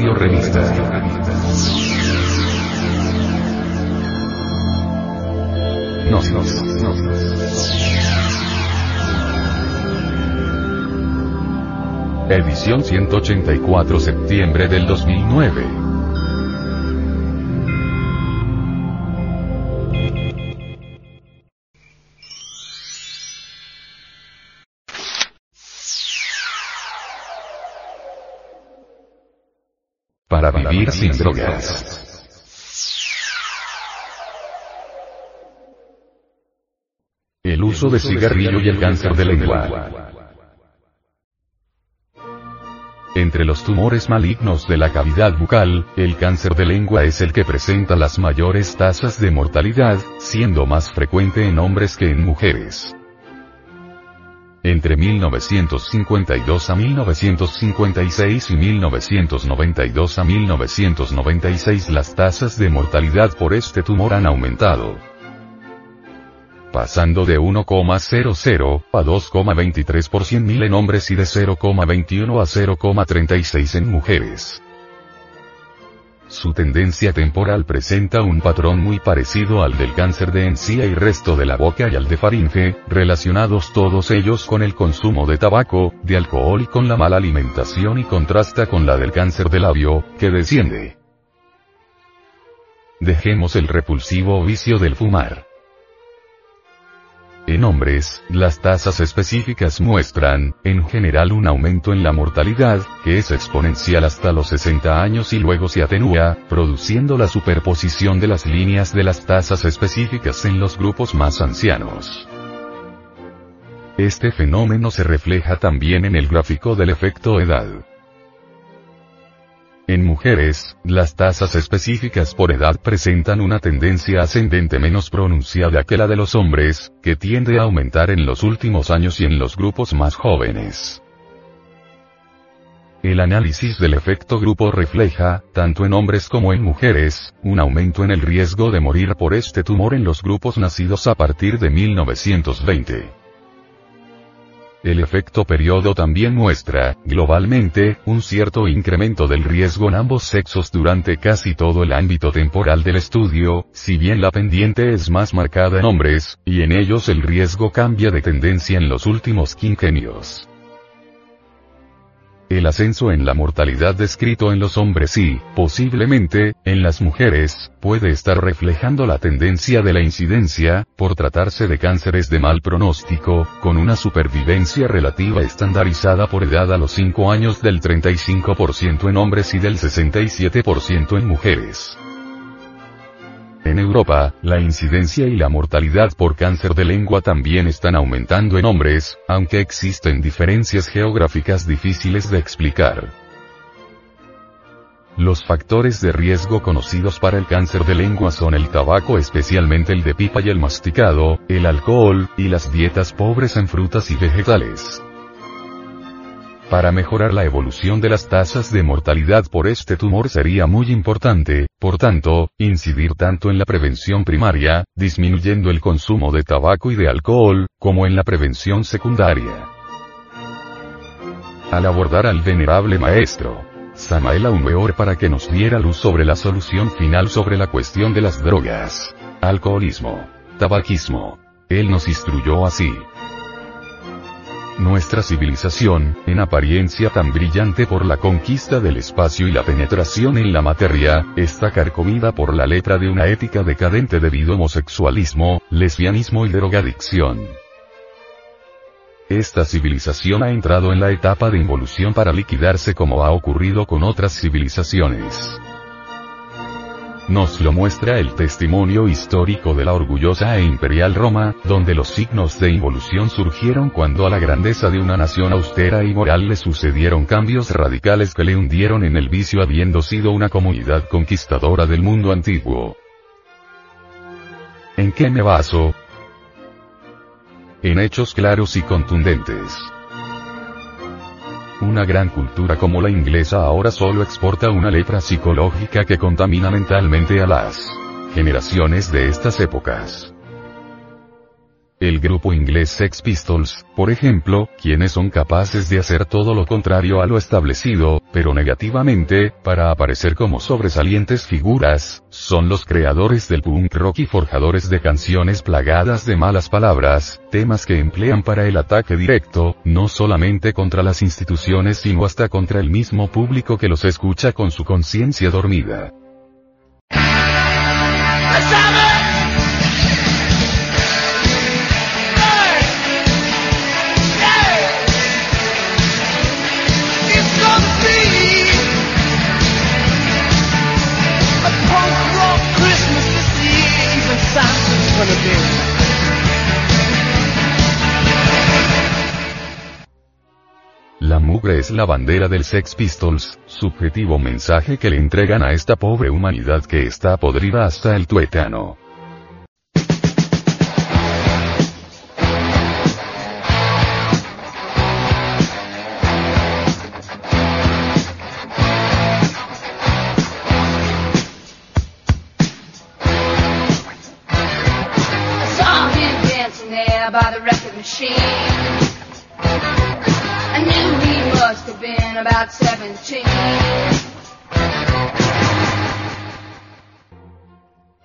Audio Revista. Nos, nos, nos, Edición 184 septiembre del 2009. Para vivir sin drogas. El uso de cigarrillo y el cáncer de lengua. Entre los tumores malignos de la cavidad bucal, el cáncer de lengua es el que presenta las mayores tasas de mortalidad, siendo más frecuente en hombres que en mujeres. Entre 1952 a 1956 y 1992 a 1996 las tasas de mortalidad por este tumor han aumentado pasando de 1,00 a 2,23 por 100.000 en hombres y de 0,21 a 0,36 en mujeres. Su tendencia temporal presenta un patrón muy parecido al del cáncer de encía y resto de la boca y al de faringe, relacionados todos ellos con el consumo de tabaco, de alcohol y con la mala alimentación y contrasta con la del cáncer de labio, que desciende. Dejemos el repulsivo vicio del fumar. En hombres, las tasas específicas muestran, en general un aumento en la mortalidad, que es exponencial hasta los 60 años y luego se atenúa, produciendo la superposición de las líneas de las tasas específicas en los grupos más ancianos. Este fenómeno se refleja también en el gráfico del efecto edad. En mujeres, las tasas específicas por edad presentan una tendencia ascendente menos pronunciada que la de los hombres, que tiende a aumentar en los últimos años y en los grupos más jóvenes. El análisis del efecto grupo refleja, tanto en hombres como en mujeres, un aumento en el riesgo de morir por este tumor en los grupos nacidos a partir de 1920. El efecto periodo también muestra, globalmente, un cierto incremento del riesgo en ambos sexos durante casi todo el ámbito temporal del estudio, si bien la pendiente es más marcada en hombres, y en ellos el riesgo cambia de tendencia en los últimos quinquenios. El ascenso en la mortalidad descrito en los hombres y, posiblemente, en las mujeres, puede estar reflejando la tendencia de la incidencia, por tratarse de cánceres de mal pronóstico, con una supervivencia relativa estandarizada por edad a los 5 años del 35% en hombres y del 67% en mujeres. En Europa, la incidencia y la mortalidad por cáncer de lengua también están aumentando en hombres, aunque existen diferencias geográficas difíciles de explicar. Los factores de riesgo conocidos para el cáncer de lengua son el tabaco especialmente el de pipa y el masticado, el alcohol, y las dietas pobres en frutas y vegetales. Para mejorar la evolución de las tasas de mortalidad por este tumor sería muy importante, por tanto, incidir tanto en la prevención primaria, disminuyendo el consumo de tabaco y de alcohol, como en la prevención secundaria. Al abordar al venerable maestro, Samael Aumeor para que nos diera luz sobre la solución final sobre la cuestión de las drogas, alcoholismo, tabaquismo. Él nos instruyó así. Nuestra civilización, en apariencia tan brillante por la conquista del espacio y la penetración en la materia, está carcomida por la letra de una ética decadente debido a homosexualismo, lesbianismo y drogadicción. Esta civilización ha entrado en la etapa de involución para liquidarse como ha ocurrido con otras civilizaciones. Nos lo muestra el testimonio histórico de la orgullosa e imperial Roma, donde los signos de involución surgieron cuando a la grandeza de una nación austera y moral le sucedieron cambios radicales que le hundieron en el vicio habiendo sido una comunidad conquistadora del mundo antiguo. ¿En qué me baso? En hechos claros y contundentes. Una gran cultura como la inglesa ahora solo exporta una letra psicológica que contamina mentalmente a las generaciones de estas épocas. El grupo inglés Sex Pistols, por ejemplo, quienes son capaces de hacer todo lo contrario a lo establecido, pero negativamente, para aparecer como sobresalientes figuras, son los creadores del punk rock y forjadores de canciones plagadas de malas palabras, temas que emplean para el ataque directo, no solamente contra las instituciones sino hasta contra el mismo público que los escucha con su conciencia dormida. Es la bandera del Sex Pistols, subjetivo mensaje que le entregan a esta pobre humanidad que está podrida hasta el tuétano.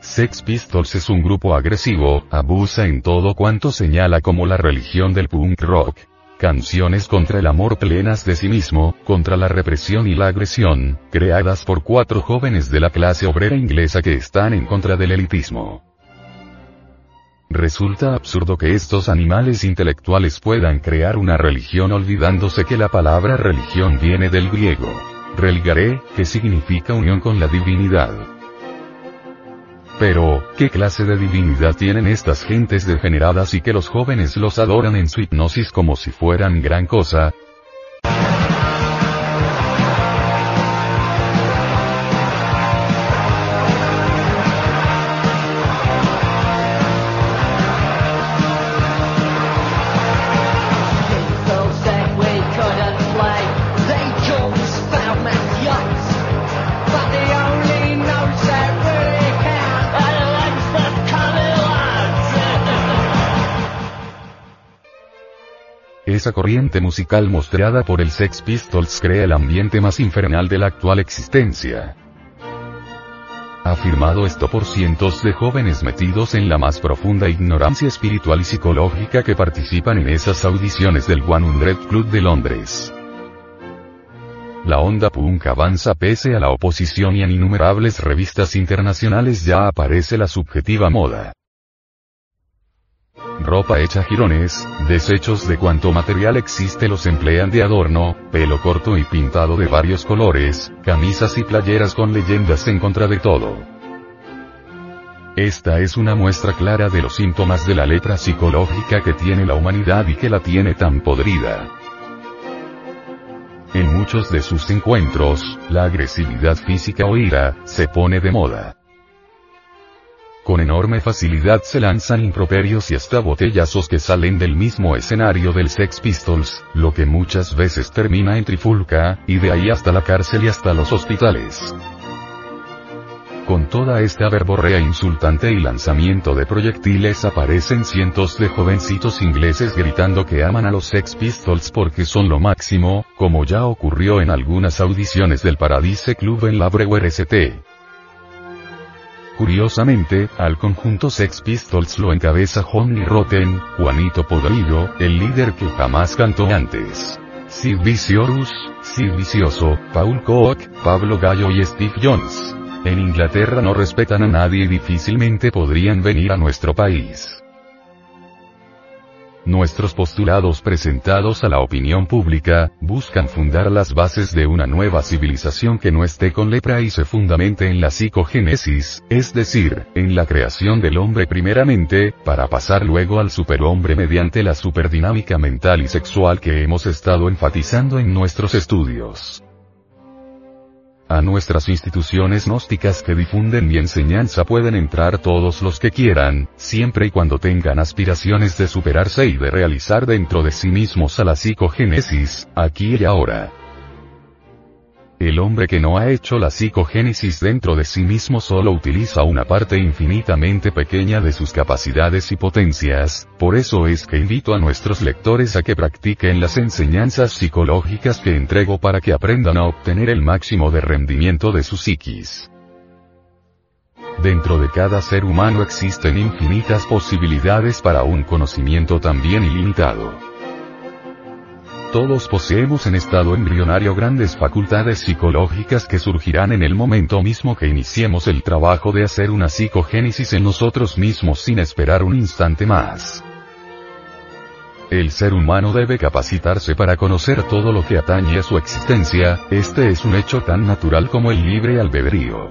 Sex Pistols es un grupo agresivo, abusa en todo cuanto señala como la religión del punk rock. Canciones contra el amor plenas de sí mismo, contra la represión y la agresión, creadas por cuatro jóvenes de la clase obrera inglesa que están en contra del elitismo. Resulta absurdo que estos animales intelectuales puedan crear una religión olvidándose que la palabra religión viene del griego. Religare, que significa unión con la divinidad. Pero, ¿qué clase de divinidad tienen estas gentes degeneradas y que los jóvenes los adoran en su hipnosis como si fueran gran cosa? Esa corriente musical mostrada por el Sex Pistols crea el ambiente más infernal de la actual existencia. Afirmado esto por cientos de jóvenes metidos en la más profunda ignorancia espiritual y psicológica que participan en esas audiciones del One Hundred Club de Londres. La onda punk avanza pese a la oposición y en innumerables revistas internacionales ya aparece la subjetiva moda ropa hecha jirones, desechos de cuanto material existe los emplean de adorno, pelo corto y pintado de varios colores, camisas y playeras con leyendas en contra de todo. Esta es una muestra clara de los síntomas de la letra psicológica que tiene la humanidad y que la tiene tan podrida. En muchos de sus encuentros, la agresividad física o ira, se pone de moda. Con enorme facilidad se lanzan improperios y hasta botellazos que salen del mismo escenario del Sex Pistols, lo que muchas veces termina en trifulca, y de ahí hasta la cárcel y hasta los hospitales. Con toda esta verborrea insultante y lanzamiento de proyectiles aparecen cientos de jovencitos ingleses gritando que aman a los Sex Pistols porque son lo máximo, como ya ocurrió en algunas audiciones del Paradise Club en la Brewer St. Curiosamente, al conjunto Sex Pistols lo encabeza Johnny Rotten, Juanito Podrido, el líder que jamás cantó antes. Sid Vicious, Sid Vicioso, Paul Koch, Pablo Gallo y Steve Jones. En Inglaterra no respetan a nadie y difícilmente podrían venir a nuestro país. Nuestros postulados presentados a la opinión pública, buscan fundar las bases de una nueva civilización que no esté con lepra y se fundamente en la psicogénesis, es decir, en la creación del hombre primeramente, para pasar luego al superhombre mediante la superdinámica mental y sexual que hemos estado enfatizando en nuestros estudios a nuestras instituciones gnósticas que difunden mi enseñanza pueden entrar todos los que quieran, siempre y cuando tengan aspiraciones de superarse y de realizar dentro de sí mismos a la psicogénesis, aquí y ahora. El hombre que no ha hecho la psicogénesis dentro de sí mismo solo utiliza una parte infinitamente pequeña de sus capacidades y potencias, por eso es que invito a nuestros lectores a que practiquen las enseñanzas psicológicas que entrego para que aprendan a obtener el máximo de rendimiento de su psiquis. Dentro de cada ser humano existen infinitas posibilidades para un conocimiento también ilimitado. Todos poseemos en estado embrionario grandes facultades psicológicas que surgirán en el momento mismo que iniciemos el trabajo de hacer una psicogénesis en nosotros mismos sin esperar un instante más. El ser humano debe capacitarse para conocer todo lo que atañe a su existencia, este es un hecho tan natural como el libre albedrío.